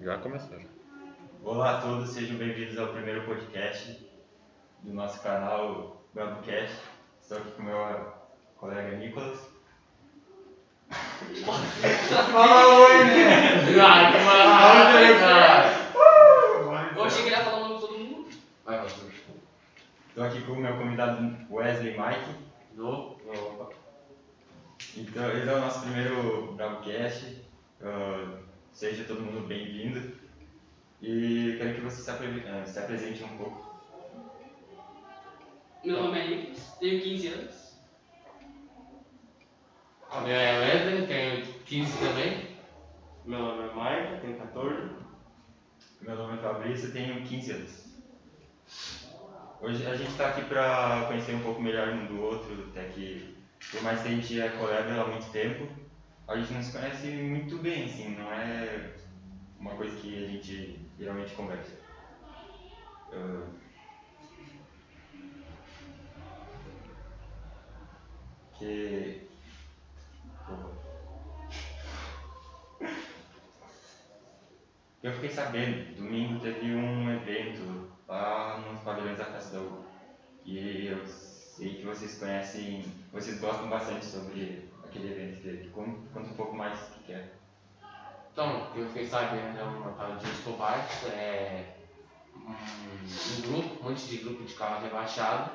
Já começou. Já. Olá a todos, sejam bem-vindos ao primeiro podcast do nosso canal BamboCast. Estou aqui com o meu colega Nicolas. Fala oi, né? Ah, que maravilha! Eu achei que ele ia falar o nome de todo mundo. Vai, Arthur. Estou aqui com o meu convidado Wesley Mike. No? Opa. Então, esse é o nosso primeiro BravoCast. Uh, seja todo mundo bem-vindo. E quero que você se, apre- eh, se apresente um pouco. Meu nome é Nicolas, tenho 15 anos. A minha é Wesley, tenho 15 também. Meu nome é Maicon, tenho 14. Meu nome é Fabrício, tenho 15 anos. Hoje a gente está aqui para conhecer um pouco melhor um do outro, até que, por mais que a gente é colega há muito tempo, a gente não se conhece muito bem, assim, não é uma coisa que a gente geralmente conversa. Ah, que. Eu fiquei sabendo, domingo teve um evento lá nos pavilhões da U. E eu sei que vocês conhecem, vocês gostam bastante sobre aquele evento. Con- Conta um pouco mais o que que é. Então, o que eu fiquei sabendo é uma tal de Escobar, é um, um grupo, um monte de grupo de carro rebaixado,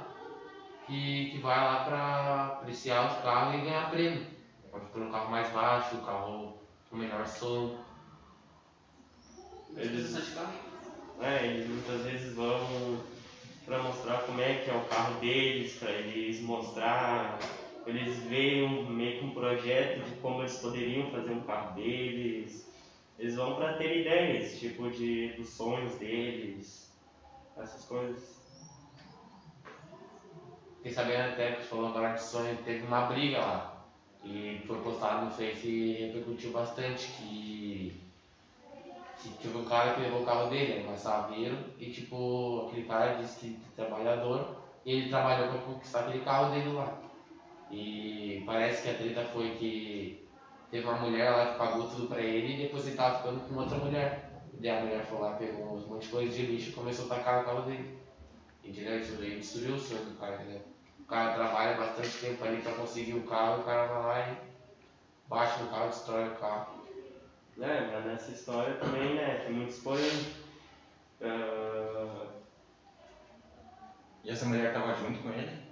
que, que vai lá para apreciar os carros e ganhar prêmio. Pode pôr um carro mais baixo, um carro com melhor som. Eles, é, eles muitas vezes vão para mostrar como é que é o carro deles, para eles mostrar, eles veem meio que um projeto de como eles poderiam fazer um carro deles. Eles vão para ter ideias, tipo de dos sonhos deles, essas coisas. Fiquei sabendo até que falou agora de sonho, teve uma briga lá. E foi postado no Face e repercutiu bastante que, que teve um cara que levou o carro dele, era um saveiro, e tipo, aquele cara disse que trabalhador, e ele trabalhou para conquistar aquele carro dele lá. E parece que a treta foi que teve uma mulher lá que pagou tudo pra ele e depois ele tava ficando com outra mulher. E daí a mulher foi lá, pegou um monte de coisa de lixo e começou a tacar no carro dele. Entendeu? Isso daí destruiu o sonho do cara, entendeu? O cara trabalha bastante tempo ali pra conseguir o carro, o cara vai lá e bate no carro, destrói o carro. É, mas nessa história também, né, tem muitos porém. Ah, E essa mulher tava junto com ele?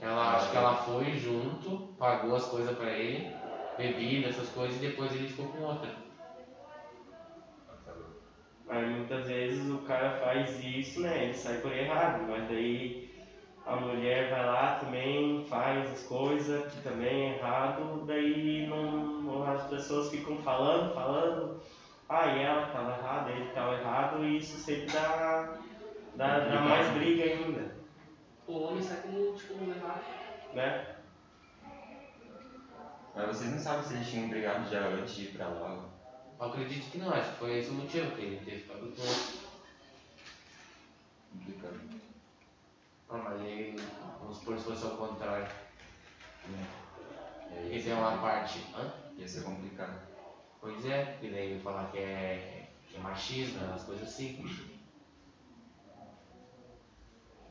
Ela, acho que ela foi junto, pagou as coisas pra ele, bebida, essas coisas, e depois ele ficou com outra. Aí muitas vezes o cara faz isso, né? Ele sai por errado, mas daí a mulher vai lá também, faz as coisas que também é errado, daí não, as pessoas ficam falando, falando, ah, e ela que tava errada, ele que tava errado, e isso sempre dá, dá, dá mais briga ainda, O homem sai como, tipo, levado. né? Mas vocês não sabem se eles tinham brigado já antes de ir pra lá. Eu acredito que não, acho que foi esse o motivo que ele teve ficado com outra. Complicado. Ah, mas aí, vamos supor se fosse ao contrário. É, Porque ia tem uma parte. Hã? Ia ser complicado. Pois é, porque daí falar que é, que é machismo, as coisas assim.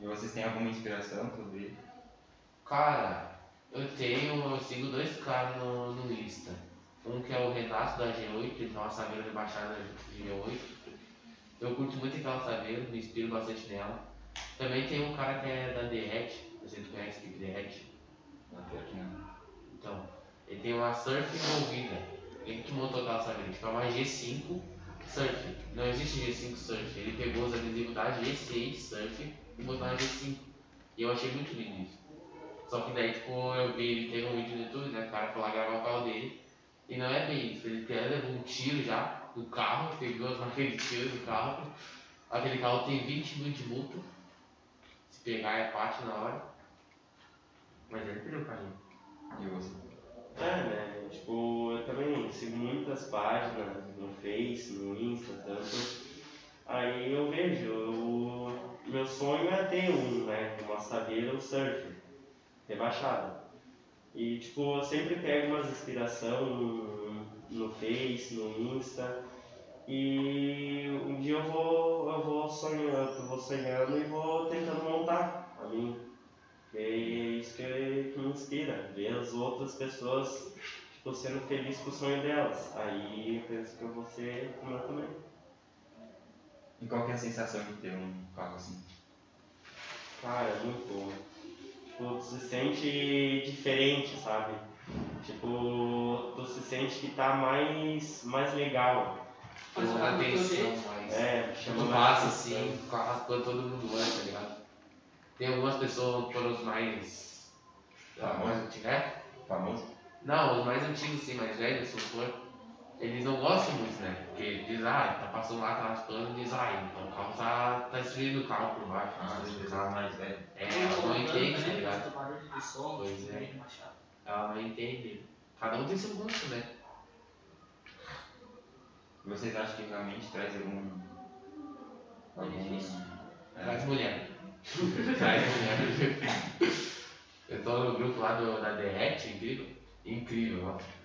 E vocês têm alguma inspiração sobre Cara, eu tenho, eu sigo dois caras no, no Insta. Um que é o Renato da G8, ele tem uma saveira rebaixada G8. Eu curto muito aquela saveira, me inspiro bastante nela. Também tem um cara que é da Derrete, não sei se tu conhece o que Derrete. Não, pior que não. Então, ele tem uma surf envolvida. Ele que montou aquela saveira, tipo, é uma G5 surf. Não existe G5 surf. Ele pegou os adesivos da G6 surf e botou na G5. E eu achei muito lindo isso. Só que daí, tipo, eu vi, ele teve um vídeo no YouTube, né? O cara foi lá gravar o carro dele. E não é bem isso. Ele até levou um tiro já no carro, pegou de tiro do carro. Aquele carro tem 20 mil de multa. Se pegar é parte na hora. Mas ele perdeu o carrinho. E você? É, né? Tipo, eu também sigo muitas páginas no Face, no Insta, tanto. Aí eu vejo, o meu sonho é ter um, né? Uma sabedoria ou surf, rebaixada. E tipo, eu sempre pego umas inspiração no, no Face, no Insta. E um dia eu vou, eu vou sonhando, vou sonhando e vou tentando montar a mim. E é isso que, que me inspira, ver as outras pessoas tipo, sendo felizes com o sonho delas. Aí eu penso que eu vou ser como eu também. E qual que é a sensação de ter um carro assim? Cara, é muito bom. Tipo, tu se sente diferente, sabe? Tipo, tu se sente que tá mais, mais legal. Faz Uma uma atenção mais. É, chama Tu mais passa assim, raspando todo mundo olha, tá ligado? Tem algumas pessoas que foram os mais. Famosos? mais antigos, é? Famoso? Não, os mais antigos, sim, mais velhos, se for. Eles não gostam muito, né? Porque diz, ah, tá passando lá, tá raspando, diz, ah, então o carro tá, tá destruindo o carro por baixo, Ah, pessoas carro. mais velhas. É, ela não entende, tá ligado? Pois tipo, é. Ela não entende. Cada um tem seu gosto, né? Vocês acham que realmente traz algum. algum. Benefício? Traz É, mulher. Traz mulher. Eu tô no grupo lá do, da Derrete, incrível. Incrível, ó.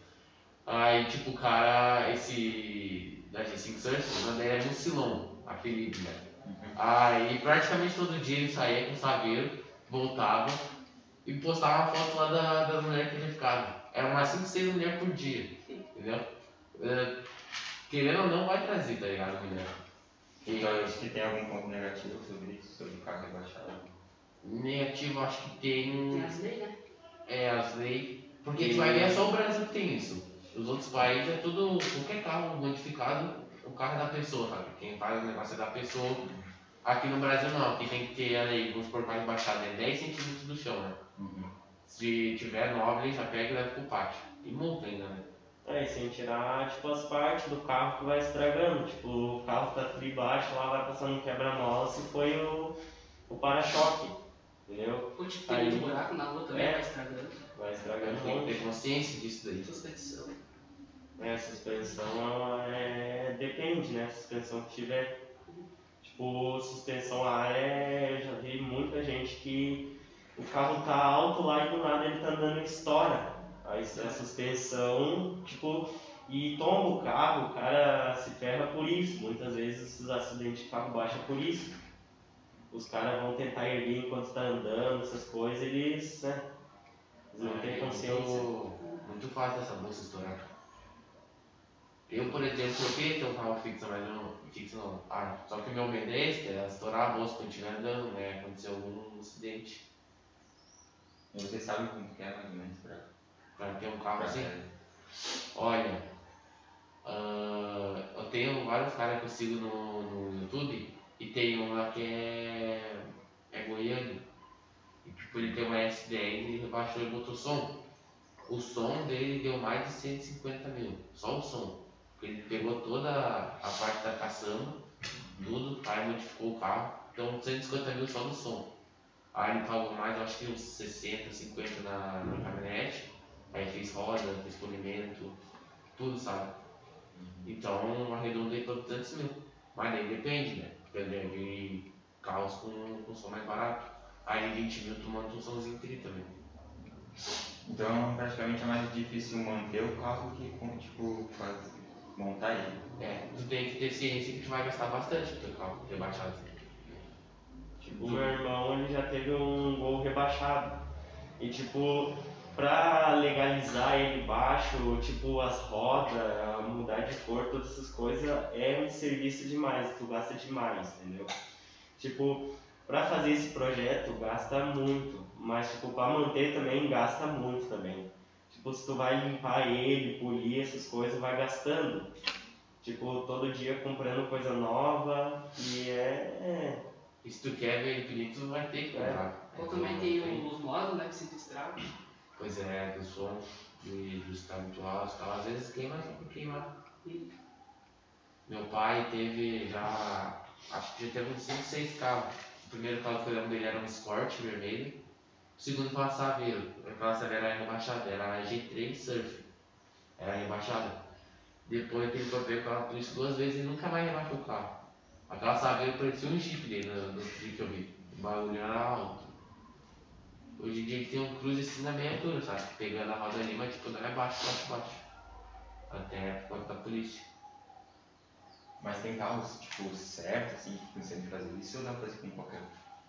Aí, tipo, o cara, esse da G5 Surf, o nome dele é Mucilon, apelido, né? Aí, praticamente todo dia ele saía com o saveiro, voltava e postava uma foto lá da, das mulheres que tinha ficado. Era umas 5, 6 mulheres por dia, entendeu? É, querendo ou não, vai trazer, tá ligado, mulher? Então, eu acho que tem algum ponto negativo sobre isso, sobre o carro rebaixado. Negativo, acho que tem. Tem as leis, né? É, as leis. Porque tu vai ver, é só o Brasil que tem isso. Os outros países é tudo. Qualquer carro modificado, o carro é da pessoa, sabe? Quem faz o negócio é da pessoa. Aqui no Brasil não, aqui tem que ter a lei, vamos por mais baixada, é 10 centímetros do chão, né? Se tiver 9, ele já pega e leva pro pátio. E multa ainda, né? É, e sem tirar, tipo, as partes do carro que vai estragando. Tipo, o carro tá tudo embaixo, lá vai passando um quebra-mola se foi o, o para-choque. Entendeu? Ou tipo, tem Aí- muito buraco na rua também, É. vai estragando. Vai estragando Tem que ter consciência disso daí. Suspensão. É, suspensão ela é. depende, né? Suspensão que tiver. Tipo, suspensão a ar é. Eu já vi muita gente que o carro tá alto lá e do nada ele tá andando e estoura. Aí a suspensão, tipo, e tomba o carro, o cara se ferra por isso. Muitas vezes os acidentes de carro baixo é por isso. Os caras vão tentar erguer enquanto está andando, essas coisas, eles, né? Eles não É consciência. muito, muito fácil essa bolsa estourar. Eu, por exemplo, eu queria ter um carro fixo, mas não. Fixo não. Ah, só que o meu esse, é estourar a bolsa quando estiver andando, né? Acontecer algum acidente. E você sabe como que é mais ou menos pra. Pra ter um carro pra assim. Olha, ah, eu tenho vários caras que eu sigo no, no YouTube e tem um lá que é, é goiano. E tipo, ele tem uma S10 e rebaixou e botou som. O som dele deu mais de 150 mil, só o som. Ele pegou toda a parte da caçamba, tudo, aí modificou o carro, então 150 mil só no som. Aí ele pagou mais, acho que uns 60, 50 na, na caminhonete. Aí fez roda, fez polimento, tudo, sabe? Então arredondei para 200 mil. Mas daí depende, né? Vi carros com, com som mais barato. Aí 20 mil monta um somzinho 30 mil. Então, praticamente é mais difícil manter o carro que, tipo, faz- montar ele. É, tu tem que ter ciência que tu vai gastar bastante pro teu carro rebaixado. Tipo, o meu irmão ele já teve um gol rebaixado. E tipo, pra legalizar ele baixo, tipo as rodas, mudar de cor, todas essas coisas, é um serviço demais, tu gasta demais, entendeu? Tipo, pra fazer esse projeto gasta muito, mas tipo, pra manter também gasta muito também. Tipo, se tu vai limpar ele, polir essas coisas, vai gastando. Tipo, todo dia comprando coisa nova e é- é E se tu quer ver infinito, tu vai ter que É. comprar. Ou É, também não tem os modos, né, que sempre estragam. Pois é, do som, de, do tal. às vezes queima queimar. Meu pai teve já, acho que já teve uns 5, 6 carros. O primeiro carro que eu lembro dele era um Escort vermelho. O segundo uma Saveiro. Aquela Saveiro era rebaixada, era a G3 Surf. Era rebaixada. Depois que ele foi pego pela polícia duas vezes e nunca mais rebaixou o carro. Aquela Saveiro parecia um Jeep dele no, no vídeo que eu vi. O bagulho era alto. Hoje em dia tem um cruze assim na meia altura, sabe? Pegando a roda ali, mas tipo, não é baixo, baixo, baixo. Até por conta da polícia. Mas tem carros, tipo, certo, assim, que conseguem fazer isso ou dá pra fazer com qualquer?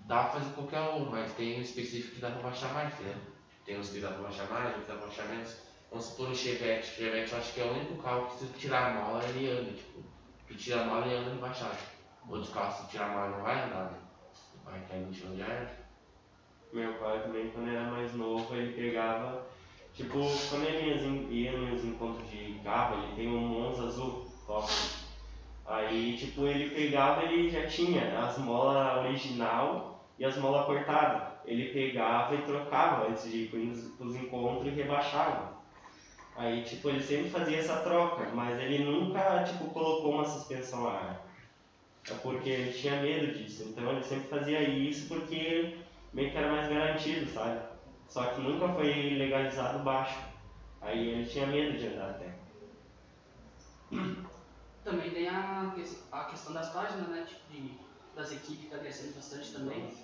Dá pra fazer qualquer um, mas tem um específico que dá pra baixar mais, né? Tem uns que dá pra baixar mais, outros dá pra baixar menos. Vamos supor o Chevette. O Chevette eu acho que é o único carro que se tirar a mola ele anda, tipo. Tu tira a mola e anda rebaixado. Outros carros se tirar a mola não vai andar, né? Vai cair no chão já era. Meu pai também, quando era mais novo, ele pegava. Tipo, quando ele ia nos encontros de carro, ele tem um Monza azul, top. Aí, tipo, ele pegava, ele já tinha as molas original e as molas cortadas. Ele pegava e trocava antes de ir pros encontros e rebaixava. Aí, tipo, ele sempre fazia essa troca, mas ele nunca, tipo, colocou uma suspensão a ar. É porque ele tinha medo disso. Então ele sempre fazia isso porque meio que era mais garantido, sabe? Só que nunca foi legalizado baixo. Aí ele tinha medo de andar até. Também tem a, a questão das páginas, né? Tipo, de, das equipes que tá crescendo bastante também.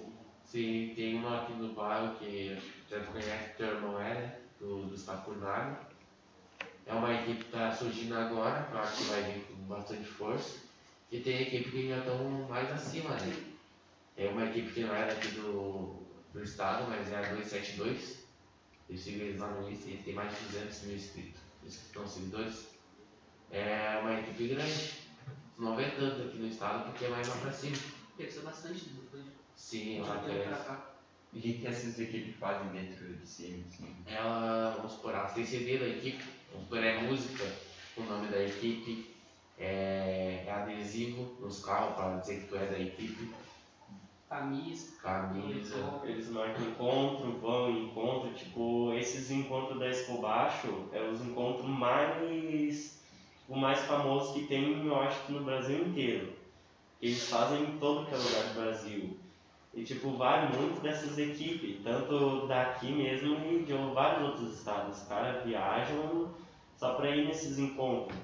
Sim, tem uma aqui no bairro que já conhece, teu irmão é? Do, do Sapurnado. É uma equipe que está surgindo agora, eu acho que vai vir com bastante força. E tem equipe que já estão mais acima, né? Tem uma equipe que não é daqui do, do estado, mas é a 272. Eu sigo eles lá no Insta, eles têm mais de 200 mil inscritos, inscritos seguidores. É uma equipe grande. Não vê tanto aqui no estado porque é mais lá pra cima. Cresceu bastante depois de Sim, cresce. cá. E o que, que essas equipes fazem dentro de si, assim? ela, vamos supor, ela tem CD da equipe, vamos supor, é música, o nome da equipe, é, é adesivo nos carros para dizer que tu é da equipe, Camisa, camisa. Eles marcam encontro, vão em encontro, tipo, esses encontros da Expo Baixo é os encontros mais, o mais famosos que tem, eu acho que no Brasil inteiro. Eles fazem em todo que é lugar do Brasil. E tipo, vai muito dessas equipes, tanto daqui mesmo e de vários outros estados. Os caras viajam só pra ir nesses encontros.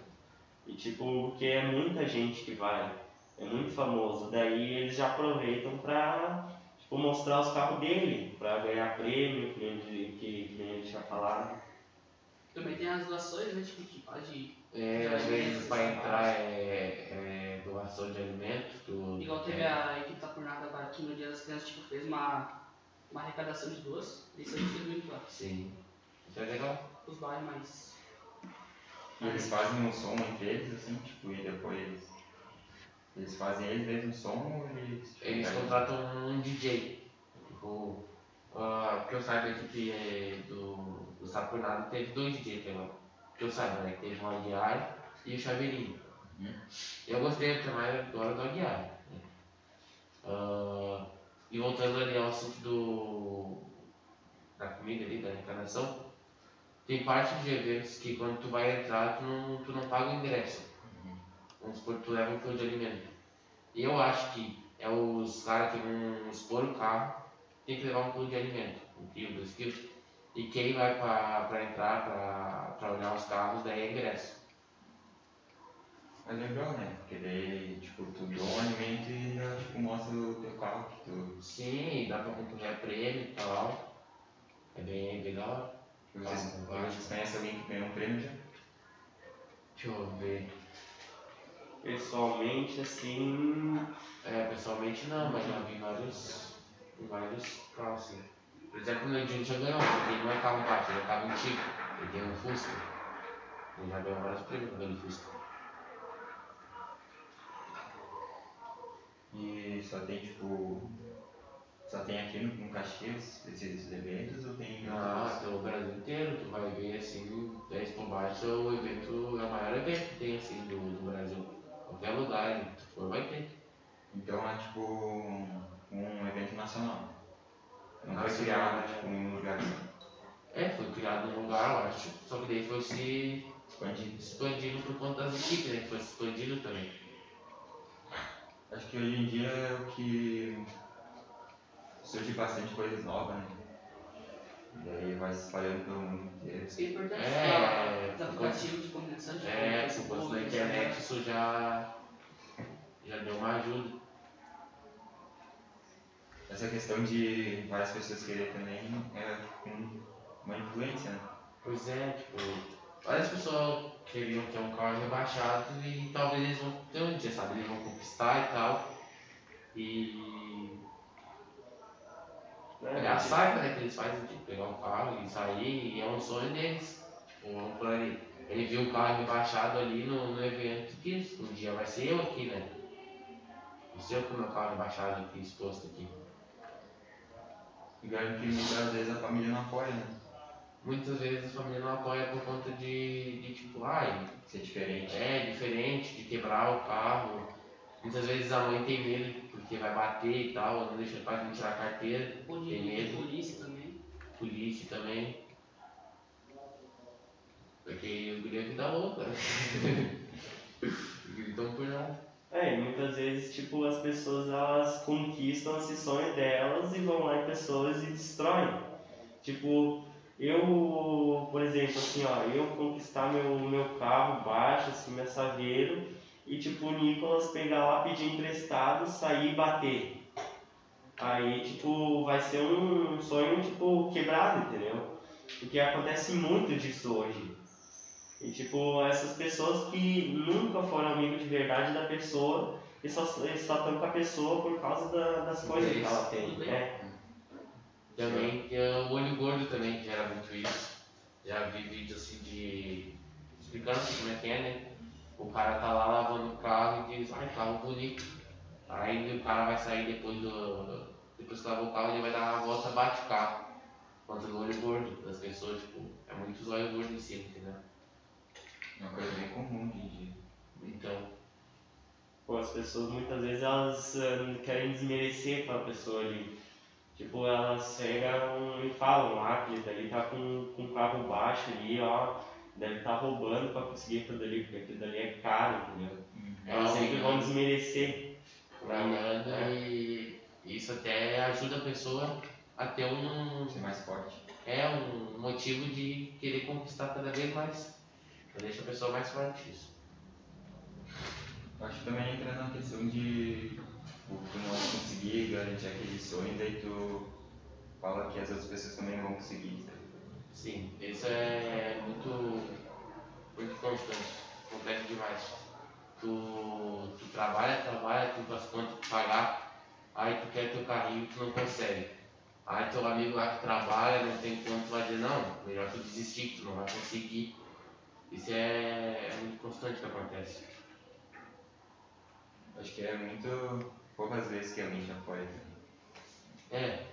E tipo, porque é muita gente que vai, é muito famoso. Daí eles já aproveitam pra tipo, mostrar os carros dele, pra ganhar prêmio, que que, que ele tinha falado. Também tem as doações, né? Tipo, que pode. É, às vezes para entrar é, é doação de alimentos, tu, Igual teve é, a equipe da Purnada agora aqui no Dia das Crianças, tipo, fez uma, uma arrecadação de doce. Isso a gente fez muito lá. Sim, isso é legal. Os bairros mais. E eles fazem um som entre eles, assim, tipo, e depois. Eles fazem eles mesmos som ou eles. tipo, Eles contratam um DJ, tipo, ah, que eu saiba a equipe é, do, do Sapurnado teve dois DJs até agora. Que eu saiba, né? Teve o Aguiar e o Chaveirinho. Uhum. Eu gostei até mais agora do Aguiar. Né? Ah, e voltando ali ao assunto do, da comida ali, da arrecadação, tem parte de eventos que quando tu vai entrar, tu não, tu não paga o ingresso. Vamos supor que tu leva um quilo de alimento. E eu acho que é os caras que vão expor o carro, tem que levar um quilo de alimento, um quilo, dois quilos. E quem vai pra, pra entrar, pra, pra olhar os carros, daí é ingresso. Mas é legal, né? Porque daí, tipo, tu doa um alimento e já, tipo, mostra o teu carro que tu. Sim, dá pra concorrer prêmio e tal. É bem, bem da hora. Vocês, Ah, vocês conhecem alguém que ganhou um prêmio já? Deixa eu ver. Pessoalmente, assim, É, pessoalmente não, mas já vi vários, vários carros assim. Por exemplo, o Nedinho já ganhou, porque ele não é carro baixo, ele é carro antigo. Ele tem um Fusca. Ele já ganhou vários prêmios com aquele Fusca. E só tem, tipo. Só tem aqui no, no Caxias esses eventos ou tem em Ah, outros? pelo Brasil inteiro, tu vai ver assim, 10 por baixo, o evento é o maior evento que tem assim do, do Brasil. Qualquer lugar que tu for vai ter. Então é tipo um evento nacional. Não foi criado né? tipo, em um lugar só. É, foi criado num lugar, eu acho. Só que daí foi se expandido. expandindo por conta das equipes, né? Foi se expandindo também. Acho que hoje em dia é o que surge bastante coisas novas, né? Daí vai se espalhando pelo mundo inteiro. Isso é importante. É, Os aplicativos de comunicação, tipo, É, por Facebook, conta da internet isso já, já deu uma ajuda. Essa questão de várias pessoas querer também é uma influência, né? Pois é, tipo, várias pessoas queriam ter um carro rebaixado e talvez eles vão ter um dia, sabe? Eles vão conquistar e tal. E Né? é a saga né, que eles fazem de pegar um carro e sair, e é um sonho deles. Tipo, por ali. Ele viu o carro rebaixado ali no, no evento que um dia vai ser eu aqui, né? Eu com o meu carro rebaixado aqui, exposto aqui. E garanto que muitas vezes a família não apoia, né? Muitas vezes a família não apoia por conta de, de tipo, ai, Ser diferente. é diferente, de quebrar o carro. Muitas vezes a mãe tem medo porque vai bater e tal, não deixa quase não tirar a carteira, Ou tem medo, polícia também. polícia também. Porque os guri é vida louca. Os guri estão por nada. É, e muitas vezes, tipo, as pessoas elas conquistam esse sonho delas e vão lá em pessoas e destroem. Tipo, eu, por exemplo, assim, ó, eu conquistar meu, meu carro baixo, assim, meu saveiro, e tipo, o Nicolas pegar lá, pedir emprestado, sair e bater. Aí, tipo, vai ser um sonho, tipo, quebrado, entendeu? Porque acontece muito disso hoje. E tipo, essas pessoas que nunca foram amigos de verdade da pessoa e só estão com a pessoa por causa da- das coisas que ela tem. né? Também tem o olho gordo também, que gera muito isso. Já vi vídeos assim de. explicando assim como é que é, né? O cara tá lá lavando o carro e diz, ai, carro bonito. Aí o cara vai sair depois do. Depois que lavou o carro, ele vai dar uma volta, bate o carro. Contra o olho gordo das pessoas, tipo, é muito olho gordo em cima, entendeu? É uma coisa bem comum dia. Então, Pô, as pessoas muitas vezes elas eh, querem desmerecer aquela pessoa ali. Tipo, elas chegam e falam, ah, aquele dali tá com, com um carro baixo ali, ó, deve estar tá roubando pra conseguir aquilo dali, porque aquilo dali é caro, entendeu? Elas sempre vão desmerecer. trabalhando É. e isso até ajuda a pessoa a ter um. Ser mais forte. É um motivo de querer conquistar cada vez mais. Deixa a pessoa mais forte isso. Acho que também entra na questão de tipo, tu não conseguir garantir aquele sonho, daí tu fala que as outras pessoas também vão conseguir. sabe? Sim, isso é muito, muito constante, complexo demais. Tu, tu trabalha, trabalha, tuas contas pra pagar, aí tu quer teu carrinho e tu não consegue. Aí teu amigo lá que trabalha, não tem quanto, tu vai dizer, não, melhor tu desistir, tu não vai conseguir. Isso é, é muito constante que acontece. Acho que é muito poucas vezes que alguém te apoia também. É,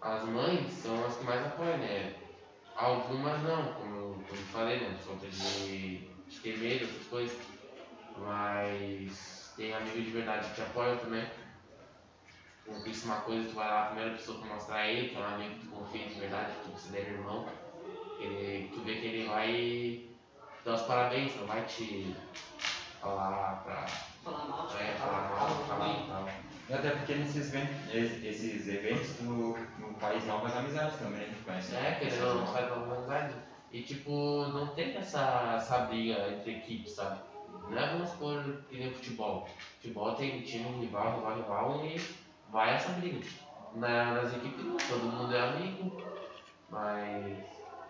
as mães são as que mais apoiam, né? Algumas não, como, como eu falei, né? Por conta de, de ter medo, essas coisas. Mas tem amigos de verdade que te apoiam também. Conquista uma coisa, tu vai lá, a primeira pessoa pra mostrar a ele, que é um amigo que tu confia de verdade, que tu considera irmão. Ele, tu vê que ele vai dar os parabéns, não vai te falar pra Falar mal, é, falar mal, falar. E Até porque nesses esses eventos tu, tu faz novas amizades também, tu conhece É, querendo ou não, faz uma amizade. E tipo, não tem essa, essa briga entre equipes, sabe? Não é vamos supor que nem futebol. Futebol tem time rival, rival, rival e vai essa briga. Na, nas equipes não, todo mundo é amigo, mas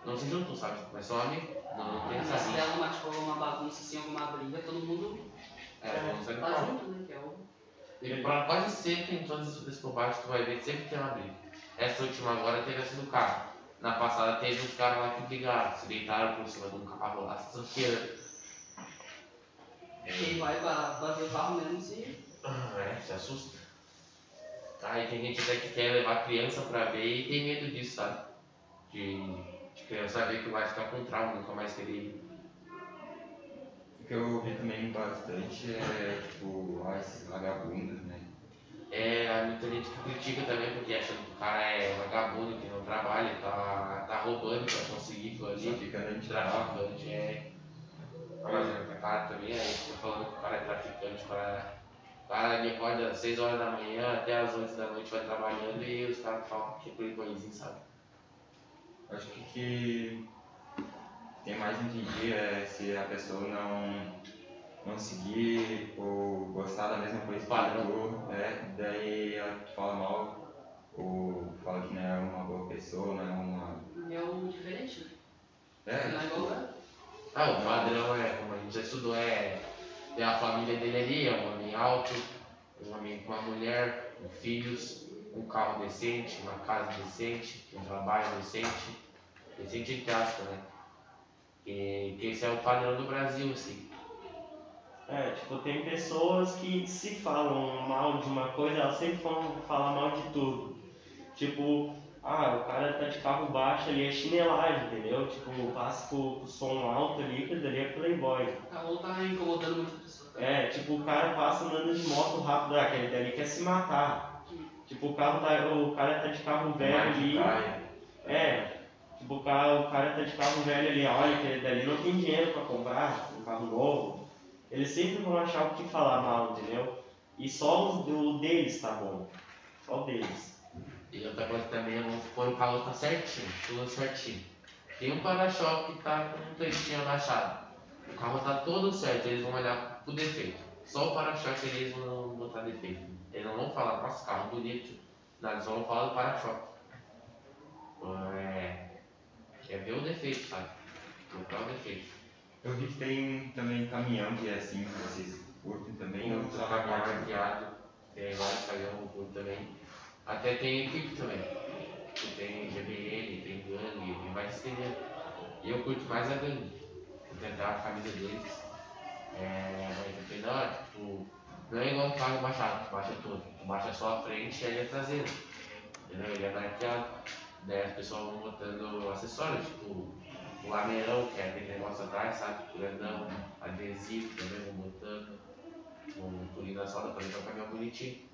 não se juntam, sabe? Mas são amigos. Não, não tem Mas essa se briga. der uma, tipo, uma bagunça, assim, alguma briga, todo mundo É, sair tá junto, né? Que é o... E pra quase sempre em todos esses combates tu vai ver que sempre tem uma briga. Essa última agora teve essa do carro. Na passada teve uns caras lá que brigaram, se deitaram por cima de um carro lá, só que Quem vai fazer o carro mesmo se... Ah, é, se assusta. Aí tem gente até que quer levar criança pra ver e tem medo disso, sabe? De, de criança ver que vai ficar com trauma, nunca mais querer ir. O que eu vi também bastante é, tipo, ah, esses vagabundos, né? É, há muita gente que critica também porque acha que o cara é vagabundo, que não trabalha, tá, tá roubando pra conseguir aquilo Só ali. andando de carro. Traficante é. Mas é cara também, aí fica falando que o cara é traficante, o cara. O cara ele acorda às 6 horas da manhã até às 8 da noite vai trabalhando e os caras falam que é playboyzinho, sabe? Acho que o que tem mais dia é se a pessoa não, não seguir ou gostar da mesma coisa que Padrão. tu, é, daí ela fala mal ou fala que não é uma boa pessoa, não é uma. É o diferente, né? É, Não é tipo, igual, né? Ah, o padrão é, como a gente já estudou, é, é a família dele ali, é um homem alto, um homem com uma mulher, com filhos, um carro decente, uma casa decente, um trabalho decente, decente entre aspas, né? E que esse é o padrão do Brasil, assim. É, tipo, tem pessoas que se falam mal de uma coisa, elas sempre vão falar mal de tudo. Tipo, ah, o cara tá de carro baixo ali, é chinelagem, entendeu? Tipo, passa com o som alto ali, que dali é playboy. O calor tá incomodando muita pessoa. Tá? É, tipo, o cara passa andando de moto rápido, ah, aquele dali quer se matar. Tipo, o, carro tá, o cara tá de carro velho ali. É, tipo, o cara, o cara tá de carro velho ali, olha, aquele dali não tem dinheiro pra comprar um carro novo. Eles sempre vão achar o que falar mal, entendeu? E só o, o deles tá bom. Só o deles. E outra coisa também, vamos supor, o carro tá certinho, tudo certinho. Tem um para-choque que tá com um trechinho abaixado. O carro tá todo certo, eles vão olhar pro defeito. Só o para-choque eles vão botar defeito. Eles não vão falar, nossa, carro bonito. Não, eles vão falar do para-choque. É, é ver o defeito, sabe? Procurar o defeito. Eu vi que tem também caminhão que é assim, que vocês curtem também. Só trabalho caminhão? marqueado, tem vários caminhões no curto também. Até tem equipe também. Que Tem GBN, tem gangue, tem mais entendeu? E eu curto mais a gangue. Vou tentar a camisa deles. É, mas é bem da hora, tipo, não é igual um carro baixado, baixa tudo. Tu baixa só a frente e aí a traseira. Entendeu? Ele é marqueado. Daí as pessoas vão botando acessórios, tipo o lameirão, que é aquele negócio atrás, sabe? Grandão, adesivo também vão botando. Vão polindo a solda pra deixar o caminhão bonitinho.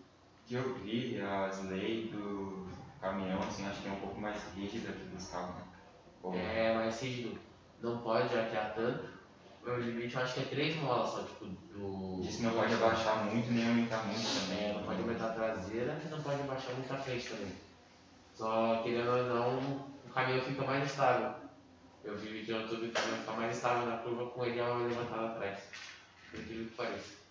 Que eu vi, as leis do caminhão, assim, acho que é um pouco mais rígida que dos carros, né? É mais rígido, não pode arquear tanto. O limite eu acho que é 3 molas só, tipo, do. Que não pode abaixar muito nem aumentar muito também. É, não pode aumentar a traseira e não pode abaixar muito a frente também. Só querendo ou não, o caminhão fica mais estável. Eu vi vídeo no YouTube, o caminhão fica mais estável na curva com ele levantado atrás. Por incrível que pareça.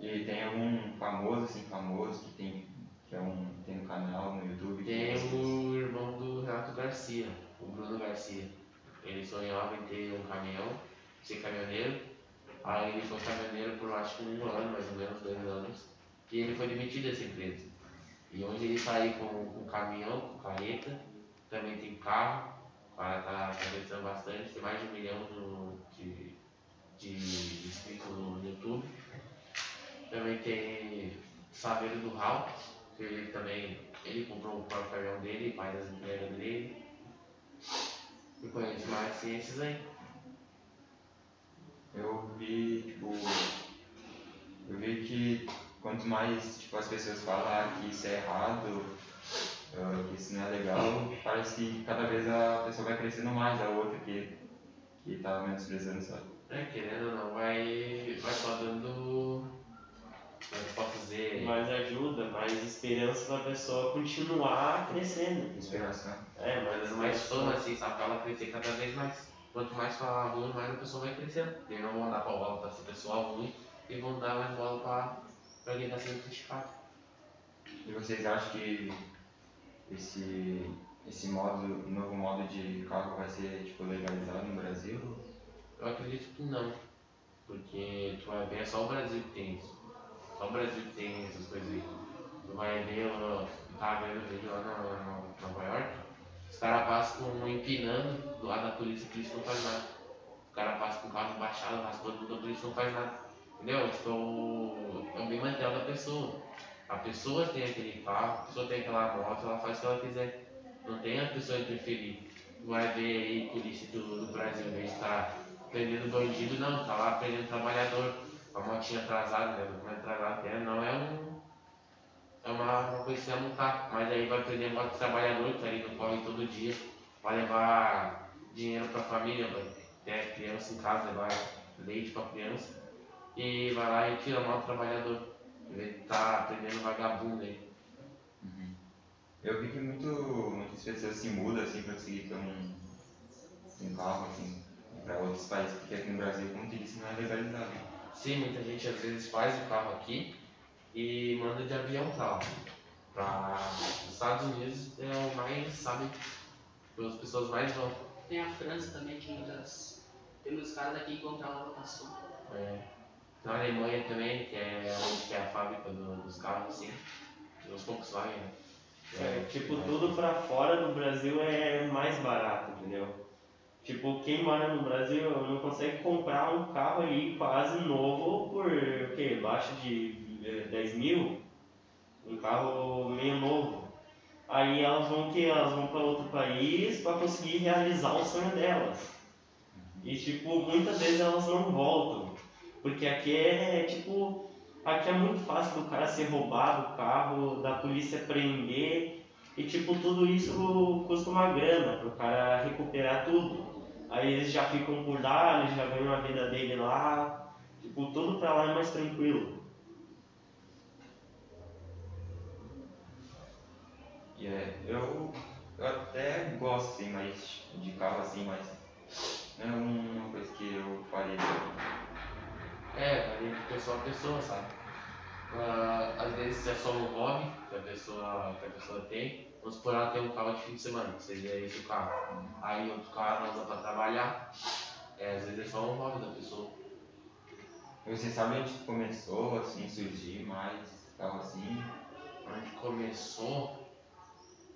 E tem algum famoso, assim, famoso que tem, que é um, tem no canal, no YouTube? que Tem o irmão do Renato Garcia, o Bruno Garcia. Ele sonhava em ter um caminhão, ser caminhoneiro. Aí ele foi caminhoneiro por acho que um ano, mais ou menos, dois anos. E ele foi demitido dessa empresa. E hoje ele está aí com, com caminhão, com carreta, também tem carro, o cara tá, tá bastante, tem mais de um milhão no- de, de inscritos no YouTube. Também tem Saveiro do Raul, que ele também ele comprou o próprio caminhão dele, pai das entregas dele. E conheço mais esses aí. Eu vi, tipo, eu vi que quanto mais, tipo, as pessoas falam que isso é errado, ah, que isso não é legal, parece que cada vez a pessoa vai crescendo mais, a outra que, que tá menosprezando, sabe? É, querendo ou não, vai, vai só dando. É posso dizer? Mais ajuda, mais esperança pra pessoa continuar crescendo. Inspiração. É, mais, Dando mais fama, assim, sabe? Pra ela crescer cada vez mais. Quanto mais falar ruim, mais a pessoa vai crescendo. Eles não vão dar pra bola pra esse pessoal ruim e vão dar mais bola pra, pra quem tá sendo criticado. E vocês acham que esse, esse modo, novo modo de carro vai ser, tipo, legalizado no Brasil? Eu acredito que não. Porque tu vai ver, é só o Brasil que tem isso. Só o Brasil tem essas coisas aí. Tu vai ver, tava vendo vídeo lá na, na Nova York, os caras passam empinando do lado da polícia, a polícia não faz nada. Os caras passam com o carro baixado, raspando tudo, a polícia não faz nada. Entendeu? Tipo, é o- o bem mantel da pessoa. A pessoa tem aquele carro, a pessoa tem aquela moto, ela faz o que ela quiser. Não tem a pessoa interferir. Vai ver aí polícia do, do Brasil, em vez de estar prendendo bandido, não, tá lá prendendo trabalhador. A motinha atrasada, né? Não é atrasada, não é um. É uma, uma coisa que você montar. Mas aí vai prender um trabalhador que tá ali no corre todo dia, vai levar dinheiro pra família, vai ter criança em casa, levar leite pra criança. E vai lá e tira mal trabalhador. De tá prendendo vagabundo aí. Eu vi que muito, muitas pessoas se mudam, assim, pra conseguir ter um, um carro, assim, pra outros países, porque aqui no Brasil, como tu disse, não é legalizado. Sim, muita gente às vezes faz o carro aqui e manda de avião pra lá. Para os Estados Unidos é o mais, sabe, as pessoas mais vão. Tem a França também, que muitas. Tem muitos caras daqui que controlam a votação. É. Na Alemanha também, que é onde que é a fábrica do- dos carros, assim. Dos Volkswagen, né? É, tipo, é, tudo pra fora do Brasil é mais barato, entendeu? Tipo, quem mora no Brasil não consegue comprar um carro ali quase novo por o quê? Abaixo de eh, 10 mil? Um carro meio novo. Aí elas vão que elas vão para outro país para conseguir realizar o sonho delas. E tipo, muitas vezes elas não voltam. Porque aqui é tipo. Aqui é muito fácil do cara ser roubado o carro, da polícia prender. E tipo, tudo isso custa uma grana pro cara recuperar tudo. Aí eles já ficam por lá, eles já ganham a vida dele lá. Tipo, tudo pra lá é mais tranquilo. E é, eu, eu até gosto, assim, mas de carro assim, mas não é uma coisa que eu faria. É, varia de pessoa a pessoa, sabe? Ah, às vezes é só um hobby que a pessoa, que a pessoa tem. Vamos supor ela tem um carro de fim de semana, que seja esse o carro. Aí outro carro ela usa pra trabalhar. É, às vezes é só um hobby da pessoa. Você sabe onde começou, assim, surgir mais carro assim? Onde começou,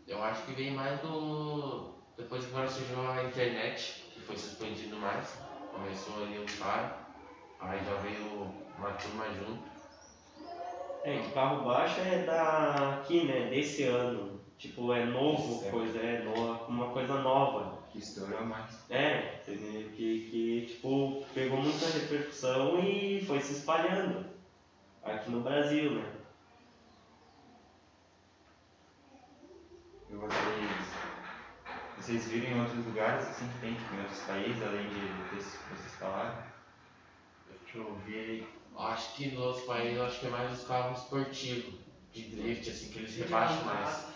eu acho que vem mais do. Depois que agora surgiu a internet, que foi se expandindo mais. Começou ali um cara, aí já veio uma turma junto. É, o carro baixo é daqui, né? Desse ano. Tipo, é novo, Certo. coisa, é nova, uma coisa nova. Que estourou mais. É, que, que tipo, pegou muita repercussão e foi se espalhando aqui no Brasil, né? E vocês, vocês viram em outros lugares, assim, que tem, tipo, em outros países, além de que vocês falaram? Deixa eu ver. Acho que nos outros países acho que é mais os carros esportivos, de drift, assim, que eles rebaixam mais.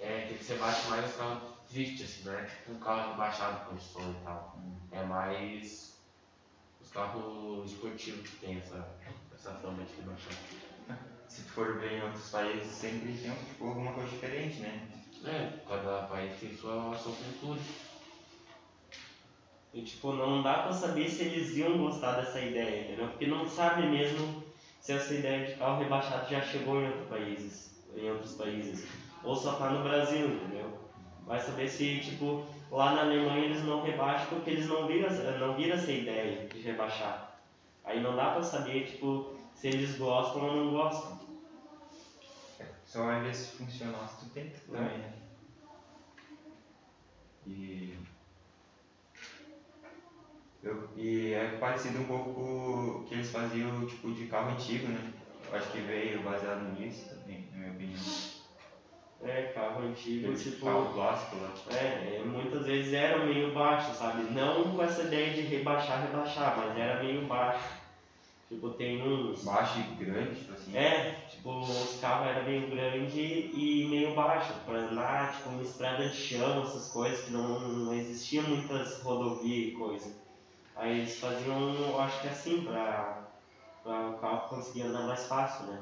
É, que eles rebaixam mais os carros drift, assim, não é tipo um carro rebaixado com som e tal. É mais os carros esportivos que tem essa, essa fama de rebaixar. Se tu for ver em outros países, sempre tem tipo, alguma coisa diferente, né? É, cada país tem sua, sua cultura. E tipo, não dá pra saber se eles iam gostar dessa ideia, entendeu? Porque não sabe mesmo se essa ideia de carro rebaixado já chegou em outros países, em outros países. Ou só tá no Brasil, entendeu? Vai saber se, tipo, lá na Alemanha eles não rebaixam porque eles não viram, essa- não viram essa ideia de rebaixar. Aí não dá pra saber, tipo, se eles gostam ou não gostam. Só vai ver se funcionar se tu tenta também, né? E... Eu, e é parecido um pouco com o que eles faziam tipo de carro antigo, né? Eu acho que veio baseado nisso também, na minha opinião. É, carro antigo, Aquele tipo. carro clássico lá. É, é, muitas vezes era meio baixo, sabe? Não com essa ideia de rebaixar, rebaixar, mas era meio baixo. Tipo, tem uns. Baixo e grande, tipo assim. É, tipo, os carros eram meio grande e meio baixo, pra andar, tipo, uma estrada de chão, essas coisas, que não, não existia muitas rodovias e coisa. Aí eles faziam, acho que assim, pra, pra o carro conseguir andar mais fácil, né?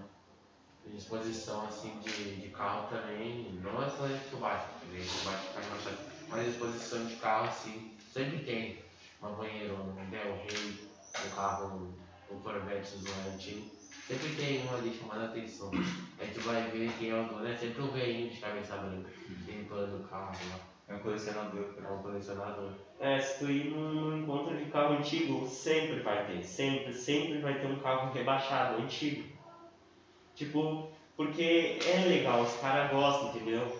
Exposição assim de, de carro também, não é só baixo, porque baixo fica rebaixado, mas exposição de carro assim, sempre tem uma banheira, um Del Rey, um carro, um Corvette um antigo, sempre tem um ali chamando a atenção. Aí tu vai ver quem é o dono, é sempre um veinho de cabeça branca, limpando o carro lá, É um colecionador. é um colecionador. É, se tu ir num encontro de carro antigo, sempre vai ter, sempre, sempre vai ter um carro rebaixado, antigo. Tipo, porque é legal, os caras gostam, entendeu?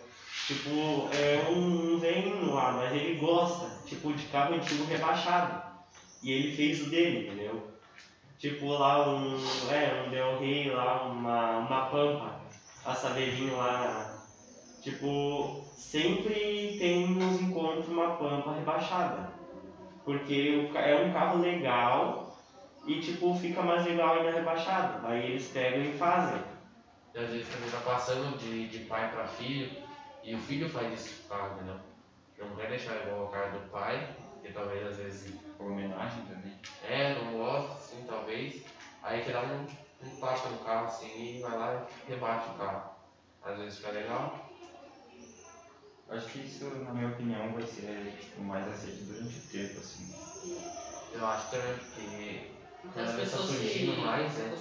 Tipo, é um, um velhinho lá, mas ele gosta, tipo, de carro antigo rebaixado. E ele fez o dele, entendeu? Tipo, lá um, é, um Del Rey lá, uma, uma Pampa, a Saveirinho lá, Tipo, sempre tem nos encontros uma pampa rebaixada. Porque é um carro legal e tipo, fica mais legal ainda rebaixado. Aí eles pegam e fazem. E às vezes também tá passando de, de pai para filho, e o filho faz isso com o carro, entendeu? Não quer deixar igual o carro do pai, que talvez às vezes Por homenagem também. É, não gosta, assim, talvez. Aí que dá um, um tapa no carro assim e vai lá e rebate o carro. Às vezes fica legal. Acho que isso, na minha opinião, vai ser tipo, mais aceito durante o tempo, assim. Eu acho também que cada vez tá pessoas surgindo se mais, se né?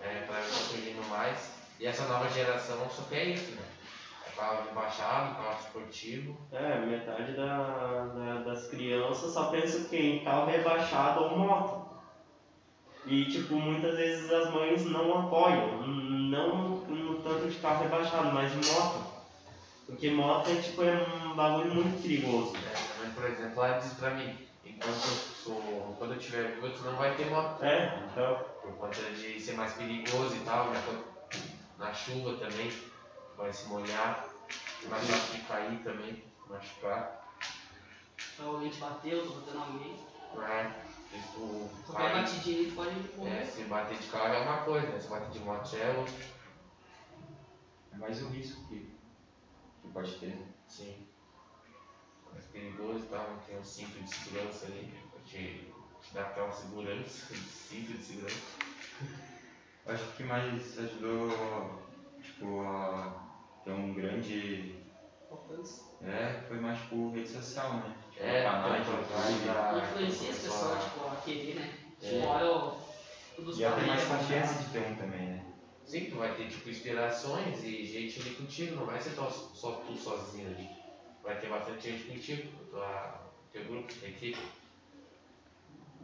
É, cada vez surgindo mais. E essa nova geração só quer isso, né? É carro rebaixado, carro esportivo. É, metade da, da- das crianças só pensa o quê? Em carro rebaixado ou moto. E, tipo, muitas vezes as mães não apoiam, não no tanto de carro rebaixado, mas de moto. Porque moto é, tipo, é um bagulho muito perigoso. É, mãe, por exemplo, ela diz pra mim, enquanto sou, quando eu tiver vivo, tu não vai ter moto. É, então, Por conta de ser mais perigoso e tal, já que na chuva também, vai se molhar, mais fácil de cair também, machucar. Provavelmente bateu, tô batendo alguém. É? Tipo, Qualquer vai- pode é, se bater de carro é uma coisa, né? Se bater de moto é outra. É mais o risco que, que pode ter. né? Sim. Mais perigoso e tal, tem um cinto de segurança ali, pra te, te dar aquela segurança, cinto de segurança. Acho que o que mais ajudou, tipo, a ter um grande... Alcance. É, foi mais, tipo, rede social, né? Tipo, É, canais, então, dar- Influencia as pessoal- pessoas, tipo, a querer, né? É. Tipo, olha o- E ela tem mais confiança de ter um também, né? Sim, tu vai ter tipo inspirações e gente ali contigo, não vai ser só, só tu sozinho ali. Vai ter bastante gente contigo, tua, teu grupo, tua equipe.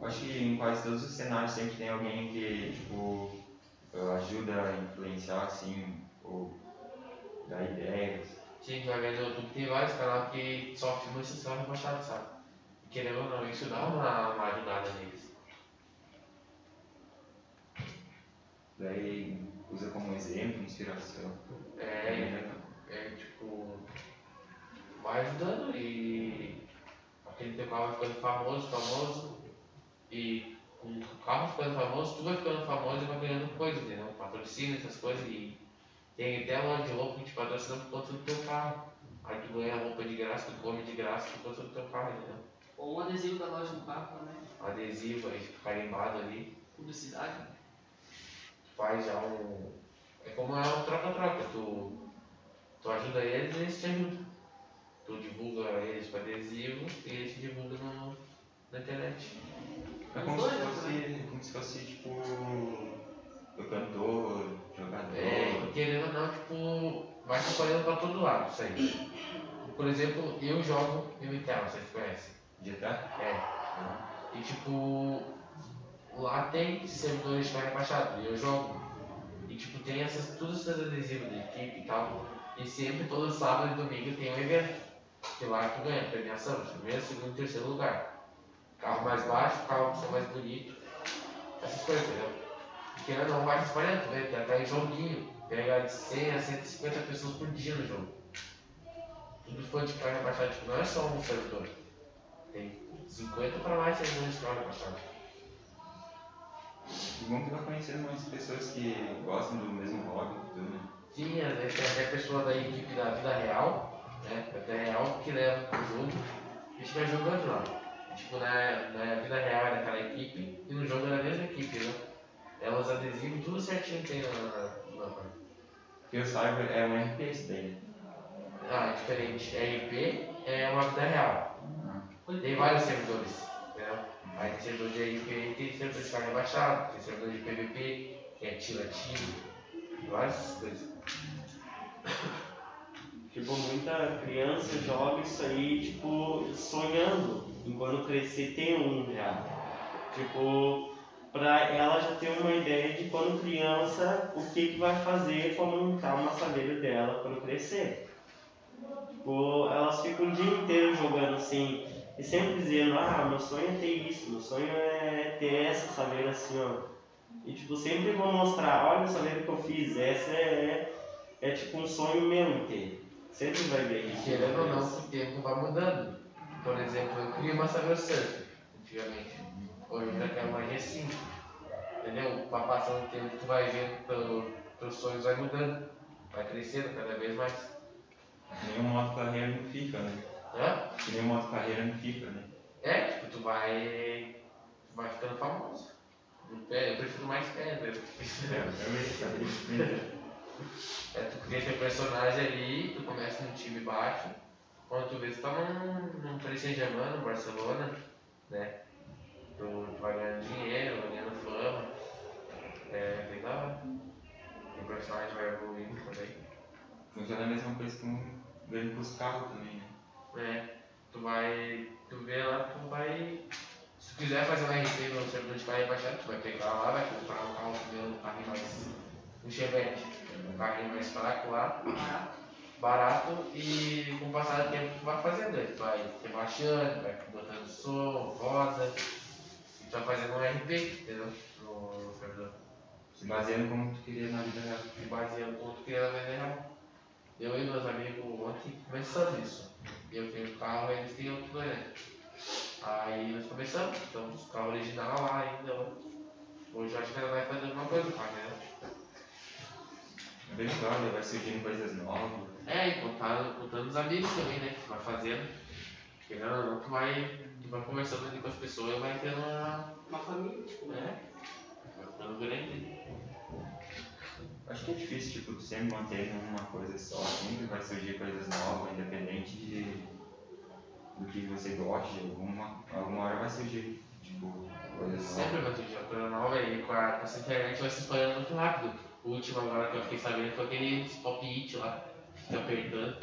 Acho que em quase todos os cenários sempre tem alguém que, tipo, ajuda a influenciar, assim, ou dar ideias. Sim, tu vai ver no YouTube, tem vários canais que só filmam esses caras rebaixados, sabe? E querendo ou não, isso dá uma, uma ajudada neles. Daí usa como exemplo, inspiração. É, é tipo, vai ajudando e aquele carro vai ficando famoso, famoso, e com o carro ficando famoso, tu vai ficando famoso e vai ganhando coisas, entendeu? Patrocínio, essas coisas, e tem até loja de roupa que te patrocina por conta do teu carro. Aí tu ganha roupa de graça, tu come de graça por conta do teu carro, entendeu? Ou um adesivo da loja do carro também. Adesivo aí, carimbado ali, Publicidade. faz já um. É como é um troca-troca, tu, tu ajuda eles e eles te ajudam. Tu divulga eles com adesivo e eles te divulgam na internet. É como se fosse, como se fosse tipo, o cantor, jogador. É, querendo ou não, tipo, vai apoiando pra todo lado isso aí. Por exemplo, eu jogo MTA, vocês conhecem. GTA? É. E tipo, lá tem servidores de baixado, e eu jogo. E tipo, tem essas, todos esses adesivos da equipe e tal. E sempre, todo sábado e domingo tem um evento. Que lá tu ganha premiação, primeiro, segundo e terceiro lugar. Carro mais baixo, carro que mais bonito. Essas coisas, entendeu? Querendo ou não, vai se espalhando, vê, tem até joguinho. Pega de 100 a 150 pessoas por dia no jogo. Tudo for de carga baixada, tipo, não é só um servidor. Tem 50 para mais servidores de carga baixada. E bom que vai conhecendo mais pessoas que gostam do mesmo hobby e tudo, né? Sim, às vezes tem até pessoa da equipe da vida real, né? Da vida real que leva pro jogo e fica jogando lá. Tipo, na, na vida real é daquela equipe e no jogo é da mesma equipe, né? Elas adesivos, tudo certinho tem na. na. Porque o Cyber é um RP esse daí. Ah, é diferente. RP é uma vida real. Tem vários servidores, entendeu? Aí tem servidor de RP, tem servidor de carga baixada, tem servidor de PVP, que é tira tiro, várias coisas. Tipo, muita criança joga isso aí, tipo, sonhando em quando crescer ter um já. Tipo, pra ela já ter uma ideia de quando criança o que, que vai fazer pra montar uma saveira dela quando crescer. Tipo, elas ficam o dia inteiro jogando assim, e sempre dizendo, ah, meu sonho é ter isso, meu sonho é ter essa saveira assim, ó. E tipo, sempre vou mostrar, olha a saveira que eu fiz, essa é, é tipo um sonho meu ter. Sempre vai ver isso. querendo ou não, o tempo vai mudando. Por exemplo, eu queria uma surf, antigamente. Hoje eu já quero mais assim. Entendeu? Com a passando do tempo, tu vai vendo teu, teus sonhos vai mudando. Vai crescendo cada vez mais. Que nem um moto carreira no FIFA, né? Hã? Que nem um moto carreira no FIFA, né? É, tipo, tu vai. Tu vai ficando famoso. Pé, Eu prefiro mais pé, né? É, eu também, também. É, tu cria teu personagem ali, tu começa num time baixo, quando tu vê, tu tá num, num Paris Saint-Germain, no Barcelona, né? Tu, tu vai ganhando dinheiro, ganhando fama. É bem da hora. E o personagem vai evoluindo também. Funciona a mesma coisa com ganho com os carros também, né? É, tu vai. Tu vê lá, tu vai. Se tu quiser fazer um RP no servidor de carro rebaixado, tu vai pegar lá, vai comprar um carro meu, um carrinho mais. um Chevette, um carrinho mais fraco lá, Barato. e com o passar do tempo tu vai fazendo, tu vai rebaixando, vai botando som, roda, e tu vai fazendo um RP, entendeu? No, no servidor. Se baseando como tu queria na vida real. E baseando como tu queria na vida real. Eu e meus amigos ontem começamos isso. Eu tenho um carro e eles têm outro né? Aí nós começamos, então os carros original lá ainda. Hoje eu acho que ela vai fazer alguma coisa com a né? É bem legal, né? vai surgindo coisas novas. É, e contando, contando os amigos também, né? Que tu vai fazendo. Querendo ou não, tu vai, tu vai conversando ali com as pessoas e vai tendo uma. Uma família, tipo, né? Vai ficando grande. Acho que é difícil, tipo, tu sempre manter numa coisa só, sempre vai surgir coisas novas, independente de, do que você goste, alguma, alguma hora vai surgir, tipo, coisas Sempre vai surgir uma coisa nova e com, a, com essa internet vai se espalhando muito rápido. O último agora que eu fiquei sabendo foi aquele pop it lá, fica apertando.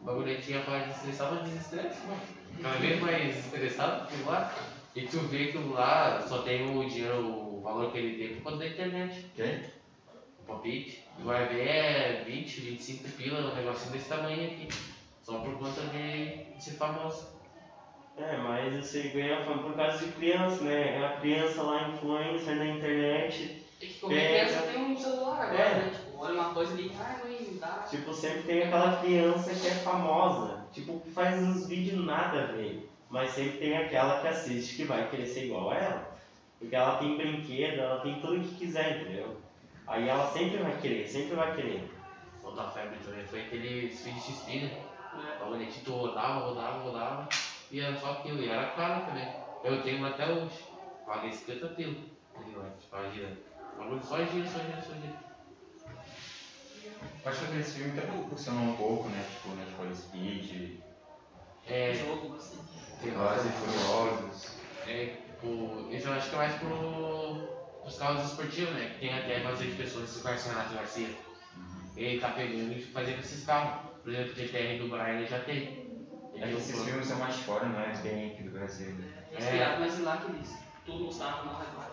O bagulho tinha para desestressar, mas desestressa, mano. Cada vez mais estressado por lá. E tu vê que lá só tem o dinheiro, o valor que ele tem por conta da internet. Quem? O pop it. Tu vai ver é 20, 25 pila, um negocinho desse tamanho aqui. Só por conta de ser famoso. É, mas você ganha fama por causa de criança, né? A criança lá, influencer na internet. É que qualquer É, criança tem um celular agora, é. né? Tipo, olha uma coisa ai mãe, dá. Tipo, sempre tem aquela criança que é famosa. Tipo, que faz uns vídeos nada a ver. Mas sempre tem aquela que assiste que vai querer ser igual a ela. Porque ela tem brinquedo, ela tem tudo que quiser, entendeu? Aí ela sempre vai querer, sempre vai querer. Outra febre também foi aquele Speed XP, né? É. A bonetinha tu rodava, rodava, rodava, e era só aquilo, e era caro também. Eu tenho até hoje, paguei 50 pila. Ele lá, tipo, imagina. O bagulho só gira, só gira, só gira. Acho que aqueles filmes até funcionam um pouco, né? Tipo, Need for Speed, É, Jogo, assim. Velozes e Furiosos. É, tipo, isso eu acho que é mais pro, pros carros esportivos, né? Que tem até bastante pessoas, esse Garcia Renato Garcia. Ele tá pegando e fazendo esses carros. Por exemplo, o GTR do Brian ele já tem. Ele É que esses filmes são mais de fora, não é bem aqui do Brasil. né? É inspirado mais em lá que eles tudo mostravam na rádio. Tu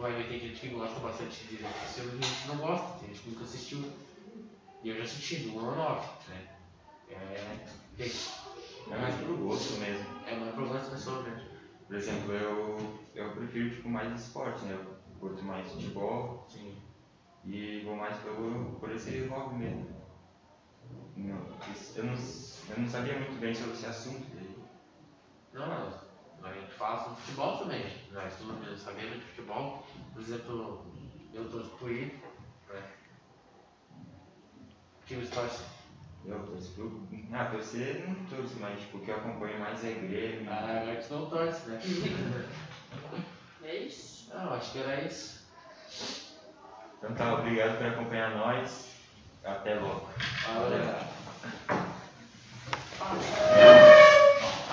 vai ver tem gente que gosta bastante de filme a gente não gosta, tem gente que nunca assistiu. E eu já assisti do 1 ao 9, né? É. tem. É mais pro gosto mesmo. É mais problema das pessoas mesmo. Por exemplo, eu, eu prefiro tipo, mais esporte, né? Eu curto mais futebol Sim. e vou mais pelo, por esse hobby mesmo. Não, eu, não, eu não sabia muito bem sobre esse assunto. Não, não. A gente fala sobre futebol também. Nós todos mesmo sabemos de futebol. Por exemplo, eu torço pro Inter, né? Time esporte. Eu torço pro. Ah, torcer não torço mais, tipo, o que eu acompanho mais é Grêmio. Ah, agora tu não torce, né? É isso. Não, acho que era isso. Então tá, obrigado por acompanhar nós. Até logo. Valeu.